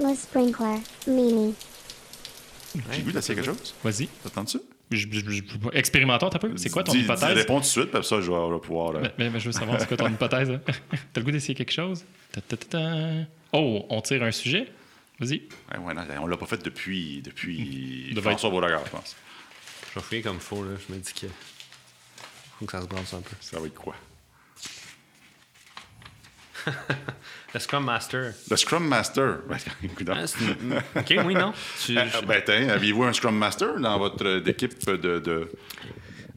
Le sprinkler. Mimi. J'ai le goût d'essayer quelque chose. Vas-y. Je- Expérimentons, t'as peu. C'est quoi ton Dis- dis- hypothèse? Réponds tout de suite, puis ça, je vais, pouvoir. là. Mais, mais- mais je veux savoir, c'est quoi ton hypothèse? hein? T'as le goût d'essayer quelque chose? Ta, ta, ta, ta. Oh, on tire un sujet? Vas-y. Ouais, ouais, non, on l'a pas fait depuis, depuis Devait François Beauregard, je pense. Je vais fouiller comme il faut, là. Je me dis que. Faut que ça se brasse un peu. Ça va être quoi? Le Scrum Master. Le Scrum Master. Ben, Ah, une- Ok, oui, non. Tu- ben, tiens, aviez-vous un Scrum Master dans votre euh, équipe de, de,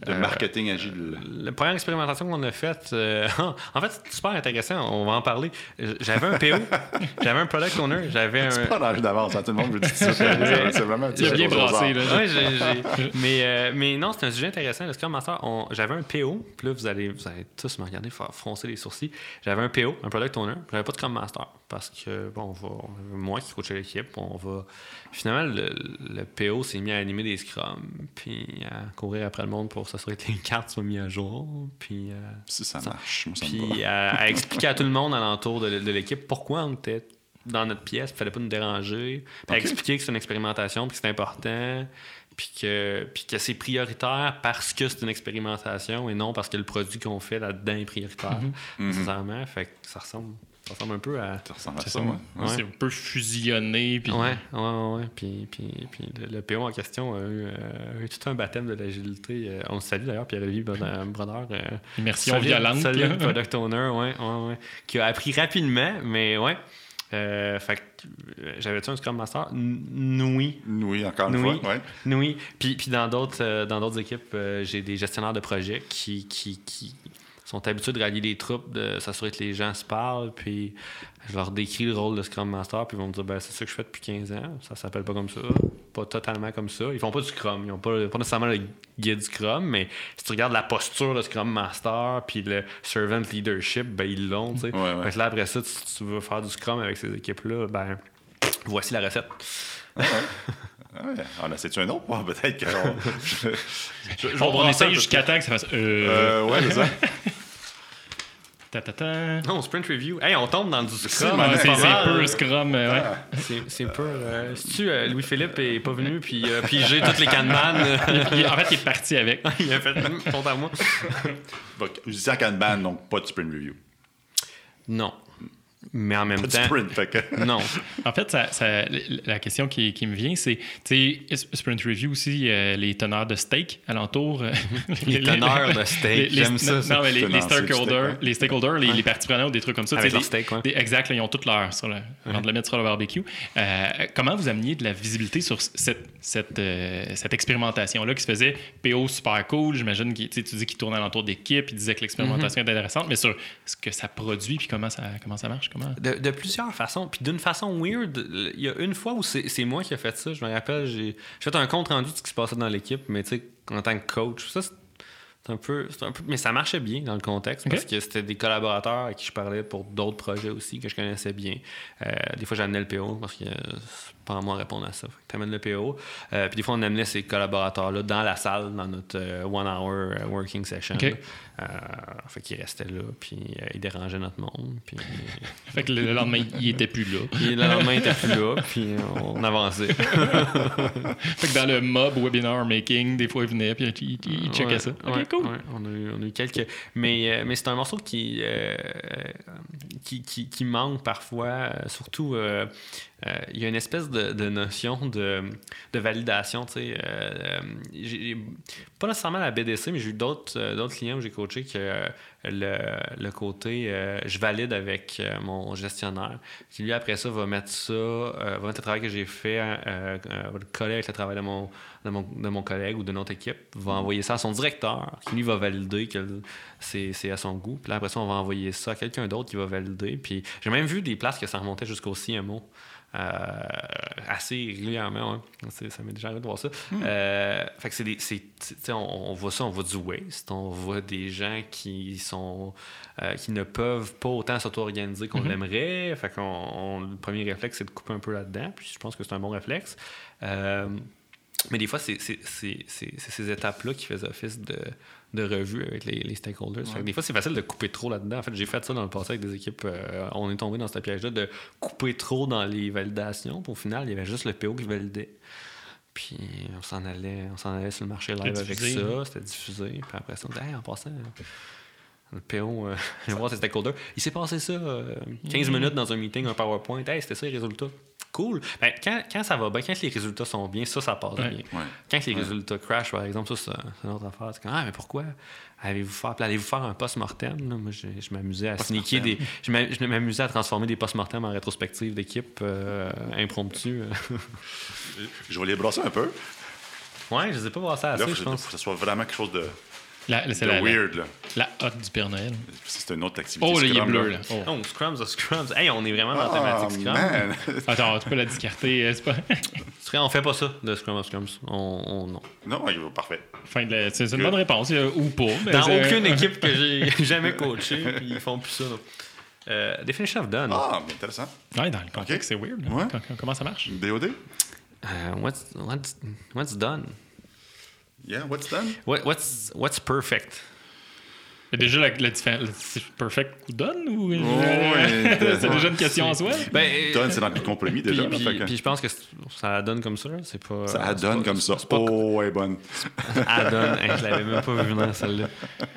de marketing agile? La première expérimentation qu'on a faite, euh, en fait, c'est super intéressant, on va en parler. J'avais un PO, j'avais un product owner, j'avais un. C'est pas d'avance, hein, tout le monde veut dire ça. C'est vraiment un bien brassé, là. Ouais, mais, euh, mais non, c'est un sujet intéressant. Le Scrum Master, on- j'avais un PO, puis là, vous allez, vous allez tous me regarder froncer les sourcils. J'avais un PO, un Product Owner, j'avais pas de Scrum Master, parce que, bon, on va, on- moi qui coachais l'équipe, on va... Finalement, le, le PO s'est mis à animer des Scrums, puis à courir après le monde pour s'assurer que les cartes soient mises à jour, puis... euh, Si ça marche, moi, ça me puis à, à expliquer à tout le monde alentour de, de l'équipe pourquoi on était dans notre pièce, il fallait pas nous déranger. Puis à expliquer que c'est une expérimentation, puis que c'est important, puis que, puis que c'est prioritaire parce que c'est une expérimentation et non parce que le produit qu'on fait là-dedans est prioritaire, nécessairement. Fait que ça ressemble, ça ressemble un peu à. Ça ressemble à C'est ça, ouais. Ouais. C'est un peu fusionné. Puis... Ouais, ouais, ouais. Puis, puis, puis le, le PO en question a eu, euh, a eu tout un baptême de l'agilité. Euh, on le salue d'ailleurs, Pierre-Olivier Brodeur. Brodeur, euh, Immersion solide- violente. solide product owner, ouais, ouais, ouais. Qui a appris rapidement, mais ouais. Euh, fait que euh, j'avais-tu un Scrum Master? N- oui. Oui, encore une fois. Ouais. Oui. Puis, puis dans d'autres euh, dans d'autres équipes, euh, j'ai des gestionnaires de projets qui, qui, qui sont habitués de rallier les troupes, de s'assurer que les gens se parlent, puis je leur décris le rôle de Scrum Master, puis ils vont me dire ben, c'est ça que je fais depuis 15 ans, ça s'appelle pas comme ça, pas totalement comme ça. Ils font pas du Scrum, ils ont pas, pas nécessairement le guide Scrum, mais si tu regardes la posture de Scrum Master, puis le servant leadership, ben ils l'ont, tu sais. Ouais, ouais. Là, après ça, si tu veux faire du Scrum avec ces équipes-là, ben voici la recette. Ah ouais. Ah, là, c'est-tu un autre? Peut-être que. on- je- je- je On, on essaye jusqu'à temps que ça fasse. Euh, Euh, ouais, c'est ça. ta, ta, ta. Non, sprint review. Hey, on tombe dans du Scrum. hein, c'est peu Scrum. euh, ouais. C'est c'est peu. Euh, Si-tu, euh, Louis-Philippe est pas venu, puis euh, pigé toutes les Kanban, Il- en fait, il est parti avec. il a fait compte à moi. Donc, je dis à Kanban, donc pas de sprint review. Non. Mais en même Pas temps. sprint, fait que. Non. En fait, ça- ça- la question qui, qui me vient, c'est, tu sais, Sprint Review aussi, euh, les teneurs de steak alentour. euh, Les teneurs de steak, j'aime ça, Non, mais les, stakeholders, steak, ouais. les, stakeholders les, les parties prenantes, des trucs comme ça. Avec leur des- steak, ouais. des- exact, là, ils ont toute l'heure sur le, avant de le mettre sur le barbecue. Euh, comment vous ameniez de la visibilité sur cette, cette, euh, cette expérimentation-là qui se faisait PO super cool? J'imagine que tu dis qu'il tournait alentour d'équipe, il disait que l'expérimentation Mhm. était intéressante, mais sur ce que ça produit puis comment ça, comment ça marche? De, de plusieurs façons. Puis d'une façon weird, il y a une fois où c'est moi qui ai fait ça. Je me rappelle, j'ai fait un compte rendu de ce qui se passait dans l'équipe, mais tu sais, en tant que coach, ça, un peu. un peu mais ça marchait bien dans le contexte parce que c'était des collaborateurs à qui je parlais pour d'autres projets aussi que je connaissais bien. Euh, des fois, j'amenais le PO parce que c'est pas à moi de répondre à ça. Tu amènes le PO. Euh, puis des fois, on amenait ces collaborateurs-là dans la salle, dans notre euh, one-hour working session. Ok. Euh, fait qu'ils restaient là, puis ils dérangeaient notre monde. Puis Fait que le lendemain, il était plus là. le lendemain, il était plus là, puis on avançait. Fait que dans le mob webinar making, des fois, il venait puis il, il- il checkait Ouais, ça. Ouais, on, a eu, on a eu quelques. Mais, euh, mais c'est un morceau qui, euh, qui, qui, manque parfois. euh, surtout, il y a une espèce de, de notion de, de validation. Euh, euh, j'ai- pas nécessairement la BDC, mais j'ai eu d'autres euh, d'autres clients où j'ai coaché que euh, le, le côté euh, je valide avec euh, mon gestionnaire, qui lui, après ça, va mettre ça, euh, va mettre le travail que j'ai fait, euh, euh, va le coller avec le travail de mon, de mon, de mon collègue ou de notre équipe, va envoyer ça à son directeur, qui lui va valider que c'est à son goût. Puis là, après ça, on va envoyer ça à quelqu'un d'autre qui va valider. Puis j'ai même vu des places que ça remontait jusqu'au CMO. Euh, assez régulièrement. C'est- ça m'est déjà arrivé de voir ça. Euh, fait que c'est des, on, on voit ça, on voit du waste, on voit des gens qui sont euh, qui ne peuvent pas autant s'auto-organiser qu'on l'aimerait. Fait qu'on le premier réflexe, c'est de couper un peu là-dedans. Puis je pense que c'est un bon réflexe. Euh, Mais des fois, c'est ces étapes-là qui faisaient office de, de revue avec les, les stakeholders. Des fois, c'est facile de couper trop là-dedans. En fait, j'ai fait ça dans le passé avec des équipes. euh, on est tombé dans ce piège-là de couper trop dans les validations. Puis au final, il y avait juste le PO qui validait. Puis on s'en allait, on s'en allait sur le marché live avec diffusé, ça. C'était diffusé. Puis après ça, on disait, Hey, en passant, le PO, euh, je vais voir ses stakeholders. Il s'est passé ça euh, 15 minutes dans un meeting, un PowerPoint. Hey, c'était ça les résultats. Cool. Ben, quand, quand ça va bien, quand les résultats sont bien, ça, ça passe Ouais. bien. Ouais. Quand les résultats crash, par exemple, ça, c'est une autre affaire. C'est comme, ah, mais pourquoi allez-vous faire, allez-vous faire un post-mortem? là? Moi, je, je m'amusais à sneaker des. Je m'a- je m'amusais à transformer des post-mortem en rétrospective d'équipe euh, impromptue. Je vais les brasser un peu. ouais, je les ai pas brassés Là, assez, faut, je faut pense. que ce soit vraiment quelque chose de, c'est la, la, weird. Là. la hotte du Père Noël. C'est une autre activité. Oh, là, il est bleu, là. Oh. Oh, Scrums of Scrums. Hey, on est vraiment dans la Ah, thématique Scrum. man. Attends, tu peux la discarter, euh, c'est pas. C'est vrai, On fait pas ça de Scrum of Scrums. On, on- non. non, il va parfait. fin de la- C'est c'est une bonne réponse, ou pas. mais Dans c'est- aucune équipe que j'ai jamais coachée, puis ils font plus ça. Euh, Definition of Done. Ah, mais intéressant. Ouais, dans le contexte, c'est weird. Ouais. Comment ça marche? DOD? Euh, what's, what's, what's done? Yeah, what's done? What, what's, what's perfect? Mais déjà, la, la différence. C'est perfect ou done ou. ouais, c'est déjà une question en soi? Ben, Done, c'est dans le compromis déjà. Puis, puis- fait que puis je pense que ça donne comme ça. C'est pas. ça donne pas- comme ça. pas- Oh, ouais, bonne. Ça donne. Hey, je l'avais même pas vu venir celle-là.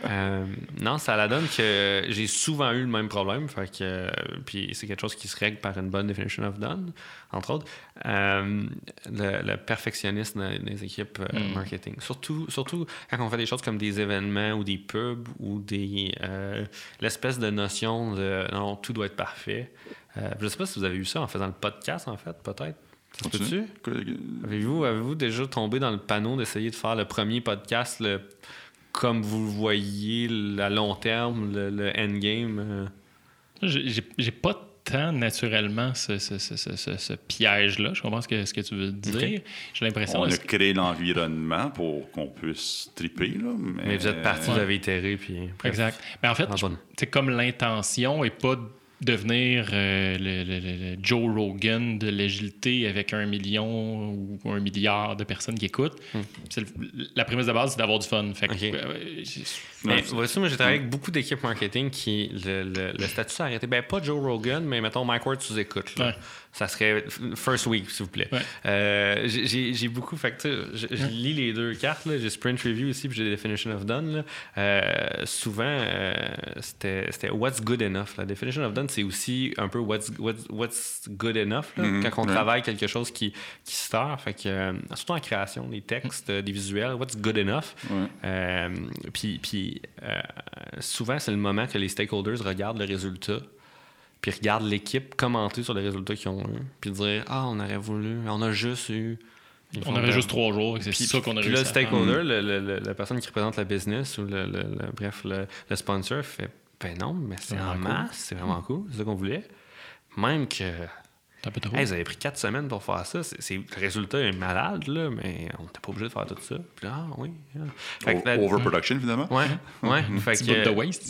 Euh, non, ça la donne que j'ai souvent eu le même problème. Fait que, puis c'est quelque chose qui se règle par une bonne definition of done, entre autres. Euh, le, le perfectionnisme dans les équipes euh, Mm. marketing. Surtout, surtout quand on fait des choses comme des événements ou des pubs ou des euh, l'espèce de notion de non, tout doit être parfait. Euh, je sais pas si vous avez eu ça en faisant le podcast, en fait, peut-être. Avez-vous avez déjà tombé dans le panneau d'essayer de faire le premier podcast le- comme vous le voyez à long terme, le, le endgame? euh? J'ai pas tant naturellement ce, ce- ce- ce- ce- ce piège-là. Je comprends ce que, ce que tu veux dire. J'ai l'impression. On a créé l'environnement pour qu'on puisse triper, là. Mais, Mais vous êtes parti, vous avez itéré, puis... bref. Exact. Mais en fait, Ah, c'est comme l'intention et pas devenir euh, le, le- le- le Joe Rogan de l'agilité avec un million ou un milliard de personnes qui écoutent. Le- la prémisse de base, c'est d'avoir du fun. Fait que, Hmm. Ok. euh, j'ai- Mais voici, moi, j'ai travaillé avec beaucoup d'équipes marketing qui, le, le- statut s'est arrêté. Ben, pas Joe Rogan, mais mettons Mike Ward sous écoute. Ouais. Ça serait first week, s'il vous plaît. Ouais. Euh, j'ai- beaucoup. Fait que, je, je lis les deux cartes. J'ai Sprint Review ici, puis j'ai Definition of Done. là. Euh, souvent, c'était c'était What's Good Enough. La Definition of Done, c'est aussi un peu What's, what's, what's Good Enough. là, Mhm, quand on ouais. travaille quelque chose qui, qui se sert. Fait que, euh, surtout en création, des textes, euh, des visuels, What's Good Enough? Ouais. Euh, puis puis, euh, souvent, c'est le moment que les stakeholders regardent le résultat, puis regardent l'équipe commenter sur les résultats qu'ils ont eu, puis dire Ah, on aurait voulu, on a juste eu. On aurait juste trois jours. C'est Puis, ça qu'on a puis réussi le stakeholder, le- le- le- la personne qui représente la business ou le, le- le- bref, le, le sponsor fait Ben non, mais c'est en cool. masse, c'est vraiment cool, c'est ça qu'on voulait. Même que. Hey, vous avez pris quatre semaines pour faire ça. C'est, c'est- le résultat est malade, là, mais on n'était pas obligé de faire tout ça. Puis là, ah oui. ah. Fait que Overproduction, finalement. Ouais, ouais. fait Petit que, de waste.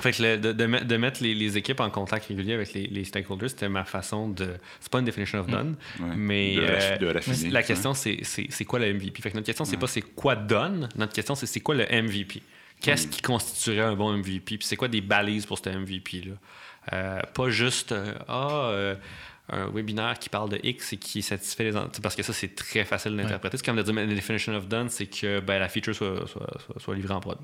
Fait que le- de, de met- de mettre les, les équipes en contact régulier avec les, les stakeholders, c'était ma façon de. C'est pas une definition of done, Ouais. mais De euh, de raffiner, la ouais. question, c'est, c'est, c'est quoi le MVP. Fait que notre question, c'est pas c'est quoi donne, notre question, c'est c'est quoi le MVP. Qu'est-ce Mm. qui constituerait un bon MVP? Puis c'est quoi des balises pour ce MVP-là? Euh, pas juste, euh, ah, euh, un webinaire qui parle de X et qui satisfait les... Parce que ça, c'est très facile d'interpréter. C'est comme de dire, la definition of done, c'est que ben, la feature soit, soit, soit, soit livrée en prod.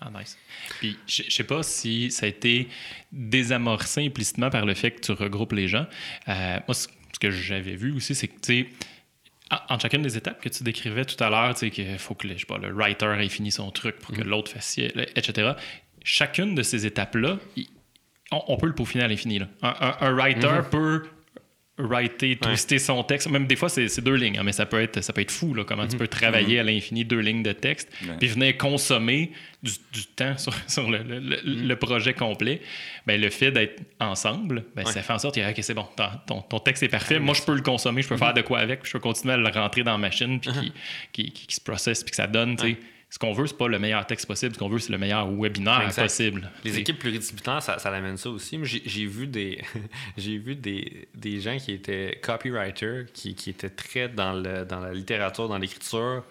Ah, nice. Puis, je je sais pas si ça a été désamorcé implicitement par le fait que tu regroupes les gens. Euh, moi, ce ce que j'avais vu aussi, c'est que, tu sais, en, en chacune des étapes que tu décrivais tout à l'heure, tu sais, qu'il faut que le, je sais pas, le writer ait fini son truc pour que l'autre fasse, etc. Chacune de ces étapes-là, on, on peut le peaufiner à l'infini. Un, un- un writer peut writer, twister son texte. Même des fois, c'est deux lignes, hein, mais ça peut être, ça peut être fou, là, comment tu peux travailler à l'infini deux lignes de texte, Ouais. puis venir consommer du, du temps sur, sur le, le- le- le projet complet. Ben, le fait d'être ensemble, ben, ça fait en sorte que c'est bon, ton, ton- ton texte est parfait, moi je peux le consommer, je peux faire de quoi avec, puis je peux continuer à le rentrer dans la machine, puis qui, qui, qui- qui se processe, puis que ça donne, sais. Ce qu'on veut, c'est pas le meilleur texte possible. Ce qu'on veut, c'est le meilleur webinaire Exact. possible. Les équipes pluridisciplinaires, ça, ça l'amène ça aussi. J'ai vu des j'ai vu des, des gens qui étaient copywriters, qui, qui étaient très dans, le, dans la littérature, dans l'écriture,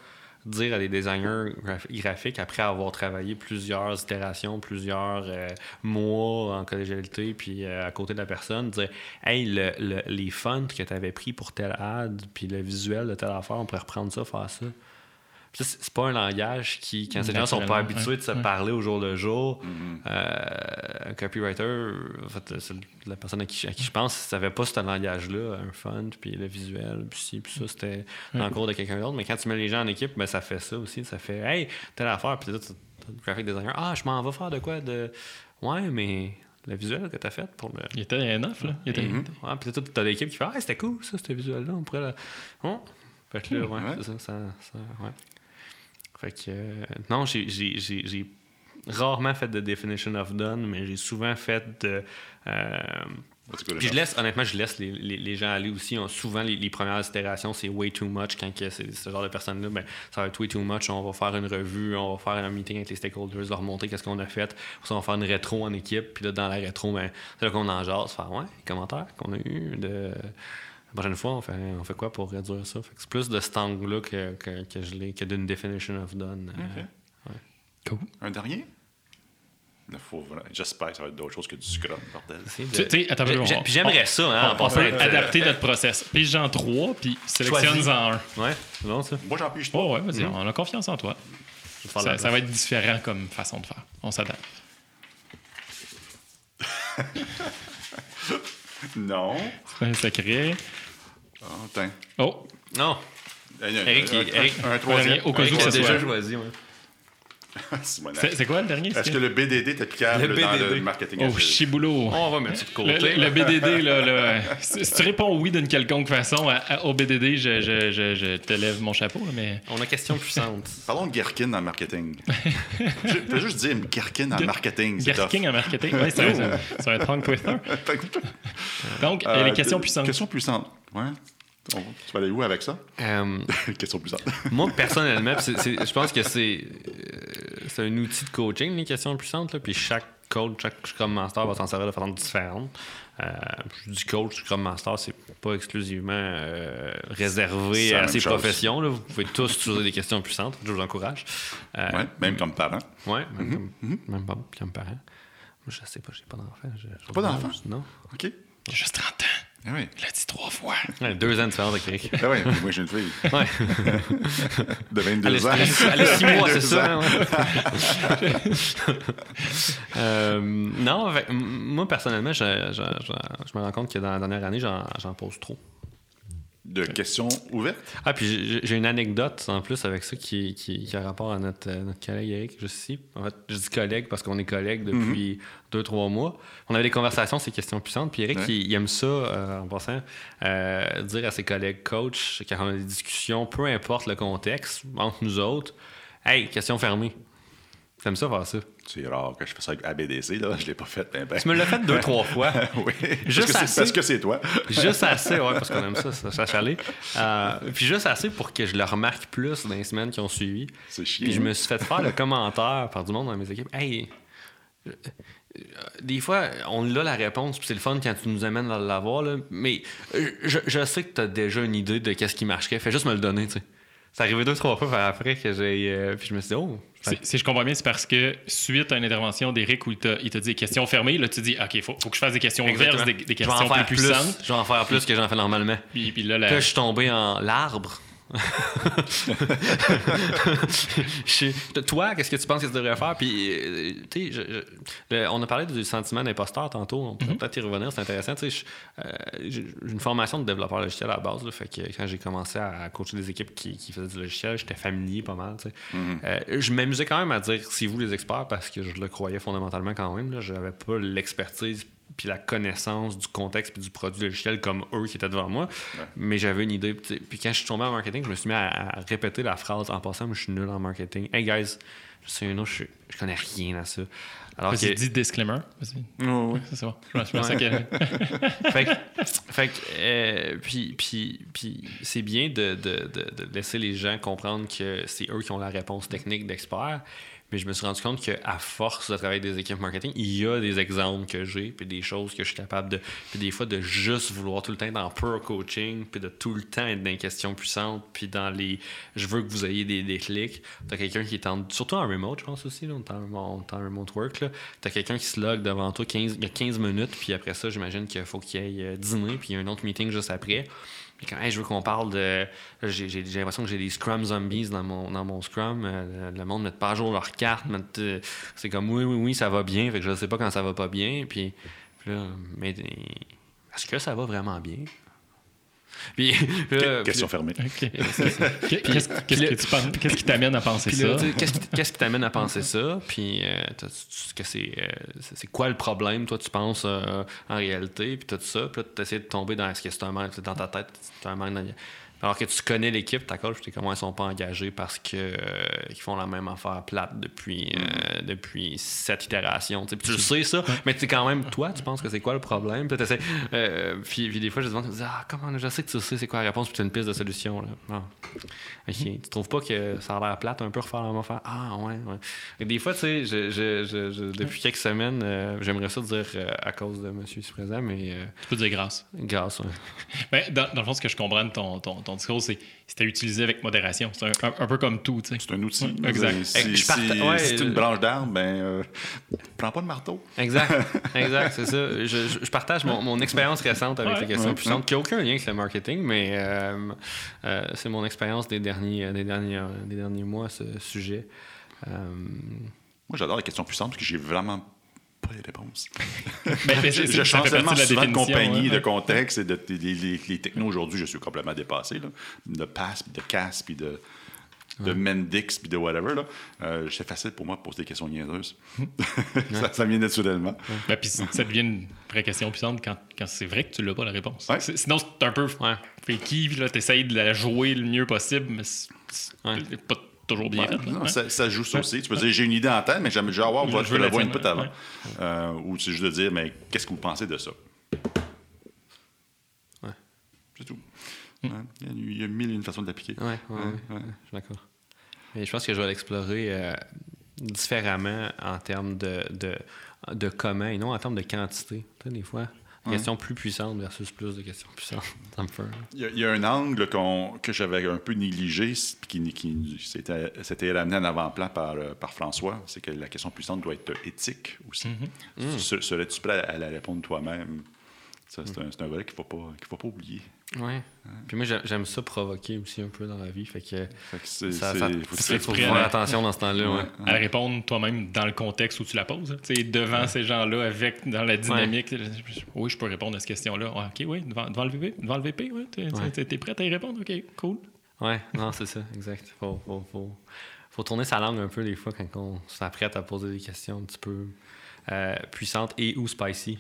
dire à des designers graph- graphiques, après avoir travaillé plusieurs itérations, plusieurs euh, mois en collégialité, puis euh, à côté de la personne, dire Hey, le- le- les fonts que tu avais pris pour telle ad, puis le visuel de telle affaire, on pourrait reprendre ça, faire ça. C'est pas un langage qui, quand ces gens sont pas habitués de se parler au jour le jour, euh, un copywriter, en fait, c'est la personne à qui, à qui je pense, savait pas ce langage-là, un font, puis le visuel, puis ci, puis ça, c'était dans le cours de quelqu'un d'autre. Mais quand tu mets les gens en équipe, ben, ça fait ça aussi. Ça fait, hey, telle affaire, puis là, tu t'as le graphic designer, ah, je m'en vais faire de quoi de. Ouais, mais le visuel que tu as fait pour le. Il était neuf, là. Il était... Ouais, puis là, t'as l'équipe qui fait, ah, c'était cool, ça, ce visuel-là, on pourrait. Le... Oh. Fait que là, ouais, Ouais. c'est ça, ça, ça, ouais. Fait que, euh, non, j'ai- rarement fait de definition of done, mais j'ai souvent fait de. euh, puis je laisse, honnêtement, je laisse les, les- les gens aller aussi. On- souvent, les, les premières itérations, c'est way too much. Quand c'est ce genre de personnes-là, ben, ça va être way too much. On va faire une revue, on va faire un meeting avec les stakeholders, leur montrer qu'est-ce qu'on a fait. Puis on va faire une rétro en équipe. Puis là, dans la rétro, ben, c'est là qu'on en jase. Faire, ouais, commentaires qu'on a eu. De... La prochaine fois, on fait, on fait quoi pour réduire ça? Fait que c'est plus de cet angle-là que, que, que je l'ai, que d'une definition of done. Euh, Ok. Cool. Un dernier? J'espère que ça va être d'autres choses que du scrum, bordel. de- Puis j'aimerais ça, hein, en passant. peut euh, adapter notre process. Pige-en trois, puis sélectionne-en un. Ouais, c'est bon ça. Moi, j'en pige pas. Oh, ouais, vas-y, on a confiance en toi. Ça, ça va être différent comme façon de faire. On s'adapte. Non. C'est pas un secret. Attends. Oh, Non, Eric, un- Eric- un, un troisième. au cas où déjà choisi. ouais. C'est c'est quoi le dernier? Est-ce que le BDD est applicable Le dans BDD. le marketing Oh, chiboulot. On va mettre ça de Le, côté. le- le BDD, là, là, si tu réponds oui d'une quelconque façon à- à- au BDD, je, je, je, je te lève mon chapeau, mais On a question puissante. Parlons de Gherkin en marketing. je peux juste dire Gherkin en marketing. c'est Gherkin en marketing, oui, c'est un, un tongue twister. tough. Donc, Euh, les questions puissantes. Questions puissantes. Ouais. Tu vas aller où avec ça? Euh, Questions puissantes. moi, personnellement, je pense que c'est euh, c'est un outil de coaching, les questions puissantes. Là, puis chaque coach, chaque Scrum Master va s'en servir de façon différente. Euh, je dis coach, Scrum Master, c'est pas exclusivement euh, réservé à ces chose. professions. Là. Vous pouvez tous utiliser des questions puissantes. Je vous encourage. Ouais, même comme parent. Ouais, même, comme, même pas comme parent. Moi, je sais pas, j'ai pas d'enfant. Pas d'enfant? Non. OK. J'ai juste 30 ans. Ah oui. Il l'a dit trois fois. Ouais, deux ans de différence avec Eric. Ah oui, moi j'ai une fille Ouais. de 22 Elle ans. elle a- six mois, c'est 22 ça. hein, ouais. Euh, non, moi, personnellement, je, je- je- je me rends compte que dans la dernière année, j'en pose trop. De questions ouvertes? Ah, puis j'ai- une anecdote en plus avec ça qui, qui, qui a rapport à notre, euh, notre collègue Eric, juste ici. En fait, je dis collègue parce qu'on est collègues depuis deux, trois mois. On avait des conversations, ces questions puissantes. Puis Eric, Ouais. il, il aime ça, euh, en passant, euh, dire à ses collègues coachs, quand on a des discussions, peu importe le contexte, entre nous autres, hey, question fermée. T'aimes ça faire ça? C'est rare que je fasse ça avec ABDC, là. Je l'ai pas fait. Ben, ben. Tu me l'as fait deux, trois fois. oui. Juste parce que c'est- toi. Juste assez, ouais, parce qu'on aime ça, ça, ça. Euh, puis juste assez pour que je le remarque plus dans les semaines qui ont suivi. C'est chiant. Puis je me suis fait faire le commentaire par du monde dans mes équipes. Hey, euh, euh, des fois, on a la réponse, puis c'est le fun quand tu nous amènes à l'avoir, là, mais je, je sais que tu as déjà une idée de qu'est-ce qui marcherait. Fais juste me le donner, tu sais. C'est arrivé deux, trois fois après que j'ai. euh, puis je me suis dit, oh, Si, si je comprends bien, c'est parce que suite à une intervention d'Éric où il t'a il dit questions fermées, là, tu dis OK, faut, faut que je fasse des questions ouvertes, des, questions plus. puissantes. Je vais en faire plus que j'en fais normalement. Puis, puis là, la- Puis là, je suis tombé en l'arbre. Toi, qu'est-ce que tu penses que tu devrais faire? Puis, euh, tu sais, on a parlé du sentiment d'imposteur tantôt. On peut peut-être y revenir, c'est intéressant. Tu sais, euh, j'ai une formation de développeur logiciel à la base. là, fait que quand j'ai commencé à coacher des équipes qui, qui faisaient du logiciel, j'étais familier pas mal. tu sais. Euh, je m'amusais quand même à dire c'est vous les experts parce que je le croyais fondamentalement quand même. Je n'avais pas l'expertise puis la connaissance du contexte puis du produit logiciel comme eux qui étaient devant moi. Mais j'avais une idée. Puis quand je suis tombé en marketing, je me suis mis à, à répéter la phrase en passant, moi je suis nul en marketing. Hey guys, je sais un autre, je, je connais rien à ça. Alors Vas-y, que- dis disclaimer. Vas-y. Oh, oui. C'est ça. Je pense- je pensais que. fait que, fait que, euh, puis, puis, puis c'est bien de, de, de, de laisser les gens comprendre que c'est eux qui ont la réponse technique d'experts. Mais je me suis rendu compte qu'à force de travailler des équipes marketing, il y a des exemples que j'ai, puis des choses que je suis capable de. Puis des fois, de juste vouloir tout le temps être dans pure coaching, puis de tout le temps être dans les questions puissantes, puis dans les. Je veux que vous ayez des déclics. T'as quelqu'un qui est en. Surtout en remote, je pense aussi, là, on est en, en remote work. T'as quelqu'un qui se log devant toi 15, il y a 15 minutes, puis après ça, j'imagine qu'il faut qu'il aille euh, dîner, puis il y a un autre meeting juste après. Quand Hey, je veux qu'on parle de. J'ai j'ai- l'impression que j'ai des Scrum Zombies dans mon, dans mon Scrum. Euh, le monde ne met pas à jour leurs cartes. euh, C'est comme oui, oui, oui, ça va bien. Fait que je ne sais pas quand ça va pas bien. Puis, puis là, mais est-ce que ça va vraiment bien? Puis, là, Question puis- fermée. Qu'est-ce qu'est-ce que tu penses- qu'est-ce qui t'amène à penser ça? qu'est-ce qui- qu'est-ce qui t'amène à penser ça? Puis, euh, t'as- tu- que c'est, euh, quoi le problème, toi, tu penses euh, en réalité? Puis tout ça. Puis là, tu essaies de tomber dans ce que c'est un manque dans ta tête. C'est un manque dans- Alors que tu connais l'équipe, ta coach, tu sais comment ils sont pas engagés parce que euh, ils font la même affaire plate depuis, euh, depuis cette itération. tu sais. Puis tu le sais, ça, mais tu quand même, toi, tu penses que c'est quoi le problème? Puis, euh, puis, puis des fois, je te demande, tu dis, ah, comment, je sais que tu sais c'est quoi la réponse, puis tu as une piste de solution. Là. Ah. Ok. Tu trouves pas que ça a l'air plate un peu refaire la même affaire? Ah, ouais, ouais. Et des fois, tu sais, je, je- je- depuis quelques semaines, euh, j'aimerais ça dire euh, à cause de monsieur ici présent, mais euh, Tu peux dire grâce. grâce. ouais. Ben, dans, dans le fond, ce que je comprends de ton, ton, ton discours, c'est c'était utilisé avec modération. C'est un, un- un peu comme tout, tu sais. C'est un outil. Ouais, exact. Si, si- ouais, une euh, branche d'arbre, ben, euh, prends pas de marteau. Exact, exact, c'est ça. Je, je- je partage mon, mon expérience récente avec Ouais. les questions Ouais. puissantes, qui n'a aucun lien avec le marketing, mais euh, euh, c'est mon expérience des derniers, des, derniers, des derniers mois à ce sujet. Euh, Moi, j'adore les questions puissantes parce que j'ai vraiment pas les réponses. Ben, Je change fait tellement de la de compagnie, ouais. de contexte et de, les, les- les technos aujourd'hui, je suis complètement dépassé. Là. De pass, puis de casse, puis de, de Mendix, puis de whatever. Là. Euh, c'est facile pour moi de poser des questions niaiseuses. ça, ça vient naturellement. Ben, puis ça devient une vraie question puissante quand, quand c'est vrai que tu l'as pas la réponse. Ouais. Sinon, c'est un peu Ouais. fakey, puis là, t'essayes de la jouer le mieux possible, mais c'est c'est Ouais. pas toujours bien Ouais, fait. là. non, Ouais. ça, ça joue ça aussi. Tu peux dire, j'ai une idée en tête, mais j'aimerais déjà avoir Je votre veux le la input avant. ouais. Euh, ou c'est juste de dire, mais qu'est-ce que vous pensez de ça? Ouais. C'est tout. Ouais. Il, y a, mille et une façons de l'appliquer. Ouais, ouais, ouais, ouais. je suis d'accord. Mais je pense que je vais l'explorer euh, différemment en termes de, de, de comment et non en termes de quantité. Des fois, des Ouais. questions plus puissantes versus plus de questions puissantes. Il y, a, il y a un angle qu'on- que j'avais un peu négligé, qui, qui s'était s'était ramené en avant-plan par, euh, par François, c'est que la question puissante doit être éthique aussi. Mm-hmm. Se- Serais-tu prêt à la répondre toi-même? C'est un, c'est un volet qu'il ne faut, pas- qu'il faut pas oublier. Ouais. Puis moi, j'ai- j'aime ça provoquer aussi un peu dans la vie. Fait que Fait que c'est- ça, c'est- ça, faut que à faire attention dans ce temps-là. Ouais. Ouais. À répondre toi-même dans le contexte où tu la poses. hein. Tu sais, devant ces gens-là, avec dans la dynamique. Oui, je peux répondre à cette question-là. Ah, OK, oui, devant, devant le VP, devant le VP, oui. T'es Ouais. t'es- t'es prêt à y répondre? OK, cool. Ouais, non, c'est ça, exact. Faut, faut, faut, faut tourner sa langue un peu des fois quand on s'apprête à poser des questions un petit peu euh, puissantes et ou spicy.